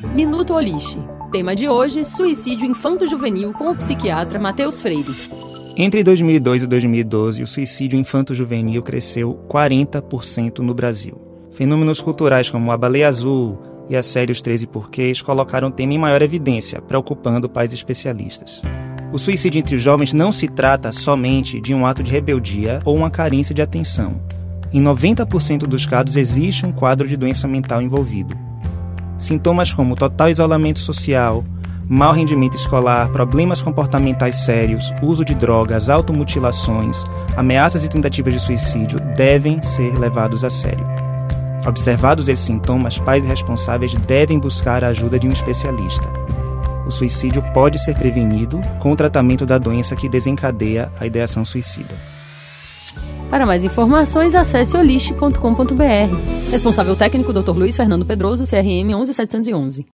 Minuto Oliche. Tema de hoje: suicídio infanto-juvenil com o psiquiatra Matheus Freire. Entre 2002 e 2012, o suicídio infanto-juvenil cresceu 40% no Brasil. Fenômenos culturais como a baleia azul e a série Os 13 Porquês colocaram o tema em maior evidência, preocupando pais especialistas. O suicídio entre os jovens não se trata somente de um ato de rebeldia ou uma carência de atenção. Em 90% dos casos existe um quadro de doença mental envolvido. Sintomas como total isolamento social, mau rendimento escolar, problemas comportamentais sérios, uso de drogas, automutilações, ameaças e tentativas de suicídio devem ser levados a sério. Observados esses sintomas, pais responsáveis devem buscar a ajuda de um especialista. O suicídio pode ser prevenido com o tratamento da doença que desencadeia a ideação suicida. Para mais informações, acesse oliste.com.br. Responsável técnico Dr. Luiz Fernando Pedroso, CRM 11711.